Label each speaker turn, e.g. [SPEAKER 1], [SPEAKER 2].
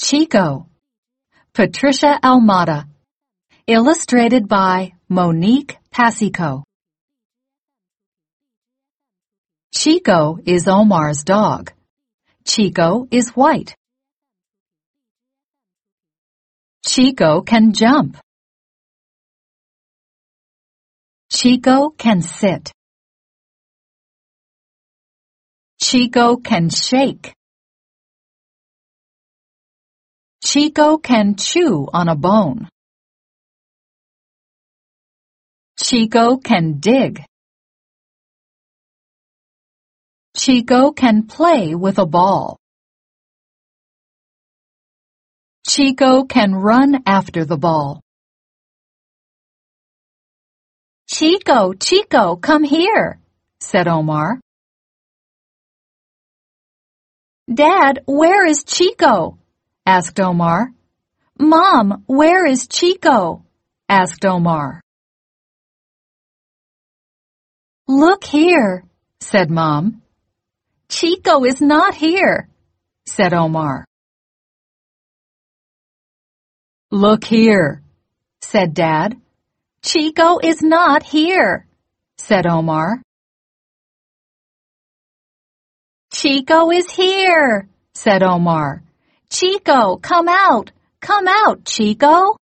[SPEAKER 1] Chico. Patricia Almada. Illustrated by Monique Pasico. Chico is Omar's dog. Chico is white. Chico can jump. Chico can sit. Chico can shake. Chico can chew on a bone. Chico can dig. Chico can play with a ball. Chico can run after the ball. Chico, Chico, come here, said Omar. Dad, where is Chico? Asked Omar. Mom, where is Chico? asked Omar. Look here, said Mom. Chico is not here, said Omar. Look here, said Dad. Chico is not here, said Omar. Chico is here, said Omar. Chico, come out! Come out, Chico!